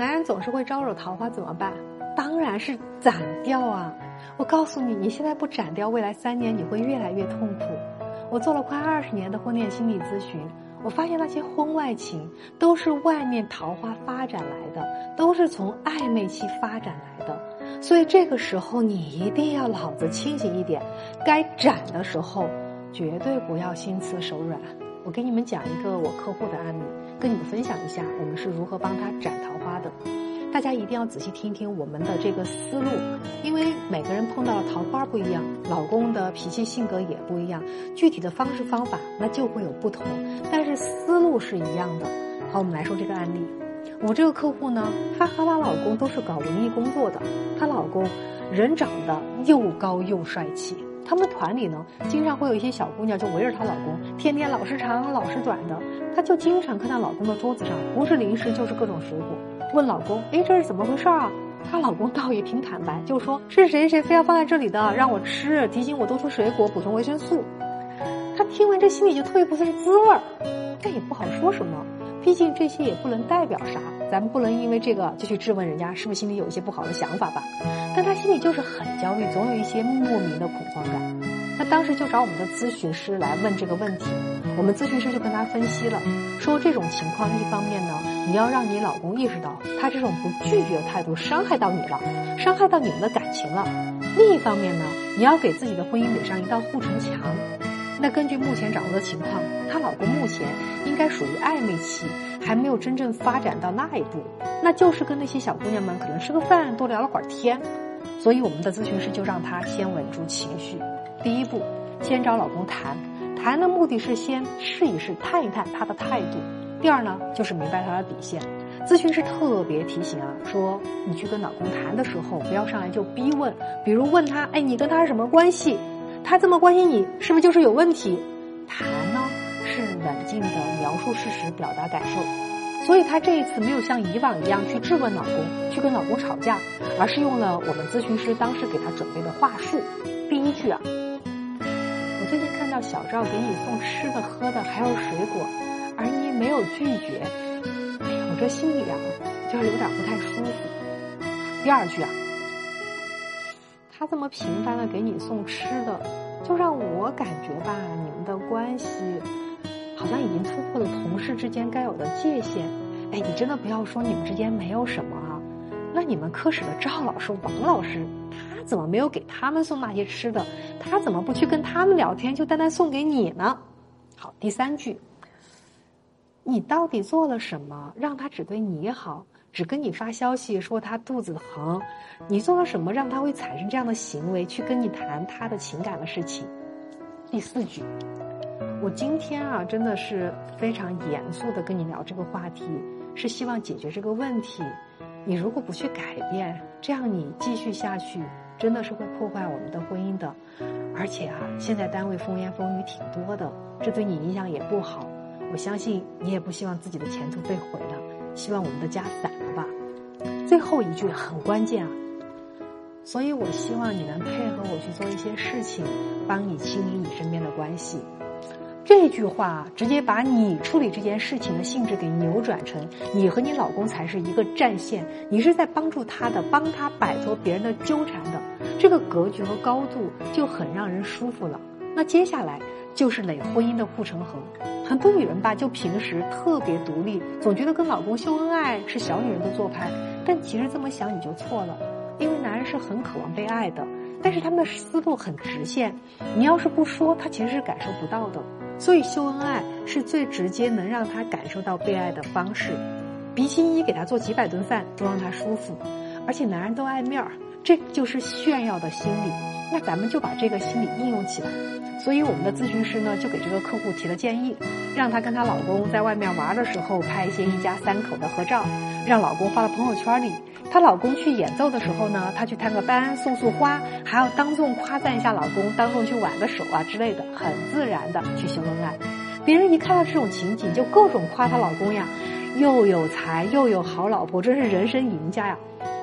男人总是会招惹桃花，怎么办？当然是斩掉啊！我告诉你，你现在不斩掉，未来三年你会越来越痛苦。我做了快二十年的婚恋心理咨询，我发现那些婚外情都是外面桃花发展来的，都是从暧昧期发展来的。所以这个时候你一定要脑子清醒一点，该斩的时候绝对不要心慈手软。我给你们讲一个我客户的案例，跟你们分享一下我们是如何帮他斩桃花的。大家一定要仔细听听我们的这个思路，因为每个人碰到的桃花不一样，老公的脾气性格也不一样，具体的方式方法那就会有不同，但是思路是一样的。好，我们来说这个案例。我这个客户呢，她和她老公都是搞文艺工作的，她老公人长得又高又帅气。他们团里呢，经常会有一些小姑娘就围着她老公，天天老是长老是短的。她就经常看到老公的桌子上，不是零食就是各种水果。问老公，哎，这是怎么回事啊？她老公倒也挺坦白，就说是谁谁非要放在这里的，让我吃，提醒我多吃水果，补充维生素。她听完这心里就特别不是滋味儿，但也不好说什么，毕竟这些也不能代表啥，咱们不能因为这个就去质问人家是不是心里有一些不好的想法吧。但她心里就是很焦虑，总有一些莫名的恐慌感。她当时就找我们的咨询师来问这个问题，我们咨询师就跟她分析了，说这种情况一方面呢，你要让你老公意识到他这种不拒绝的态度伤害到你了，伤害到你们的感情了；另一方面呢，你要给自己的婚姻垒上一道护城墙。那根据目前掌握的情况，她老公目前应该属于暧昧期，还没有真正发展到那一步，那就是跟那些小姑娘们可能吃个饭，多聊了会儿天。所以我们的咨询师就让她先稳住情绪。第一步，先找老公谈，谈的目的是先试一试，探一探他的态度。第二呢，就是明白他的底线。咨询师特别提醒啊，说你去跟老公谈的时候，不要上来就逼问，比如问他，哎，你跟他是什么关系？他这么关心你，是不是就是有问题？谈呢是冷静的描述事实，表达感受。所以他这一次没有像以往一样去质问老公，去跟老公吵架，而是用了我们咨询师当时给他准备的话术。第一句啊。我最近看到小赵给你送吃的、喝的，还有水果，而你没有拒绝，哎，我这心里啊，就是有点不太舒服。第二句啊，这么频繁的给你送吃的，就让我感觉吧，你们的关系好像已经突破了同事之间该有的界限。哎，你真的不要说你们之间没有什么啊，那你们科室的赵老师、王老师。他怎么没有给他们送那些吃的？他怎么不去跟他们聊天，就单单送给你呢？好，第三句，你到底做了什么，让他只对你好，只跟你发消息说他肚子疼？你做了什么，让他会产生这样的行为，去跟你谈他的情感的事情？第四句，我今天啊，真的是非常严肃的跟你聊这个话题，是希望解决这个问题。你如果不去改变，这样你继续下去。真的是会破坏我们的婚姻的，而且啊，现在单位风言风语挺多的，这对你影响也不好。我相信你也不希望自己的前途被毁了，希望我们的家散。最后一句很关键啊，所以我希望你能配合我去做一些事情，帮你清理你身边的关系。这句话直接把你处理这件事情的性质给扭转成，你和你老公才是一个战线，你是在帮助他的，帮他摆脱别人的纠缠的，这个格局和高度就很让人舒服了。那接下来就是垒婚姻的护城河。很多女人吧，就平时特别独立，总觉得跟老公秀恩爱是小女人的做派，但其实这么想你就错了，因为男人是很渴望被爱的，但是他们的思路很直线，你要是不说，他其实是感受不到的。所以秀恩爱是最直接能让他感受到被爱的方式，比起你给他做几百顿饭都让他舒服，而且男人都爱面儿，这就是炫耀的心理。那咱们就把这个心理应用起来。所以我们的咨询师呢，就给这个客户提了建议，让她跟她老公在外面玩的时候拍一些一家三口的合照，让老公发到朋友圈里。她老公去演奏的时候呢，她去探个班，送束花，还要当众夸赞一下老公，当众去挽个手啊之类的，很自然的去秀恩爱。别人一看到这种情景，就各种夸她老公呀，又有才又有好老婆，真是人生赢家呀。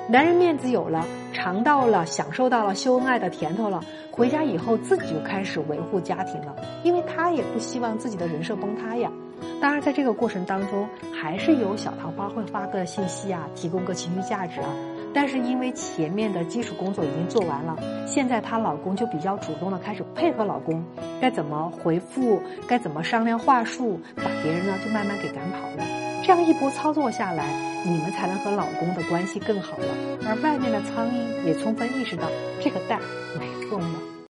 男人面子有了，尝到了享受到了秀恩爱的甜头了，回家以后自己就开始维护家庭了，因为他也不希望自己的人设崩塌呀。当然，在这个过程当中，还是有小桃花会发个信息啊，提供个情绪价值啊。但是因为前面的基础工作已经做完了，现在她老公就比较主动的开始配合老公，该怎么回复，该怎么商量话术，把别人呢就慢慢给赶跑了。这样一波操作下来，你们才能和老公的关系更好了。而外面的苍蝇也充分意识到这个蛋没用了。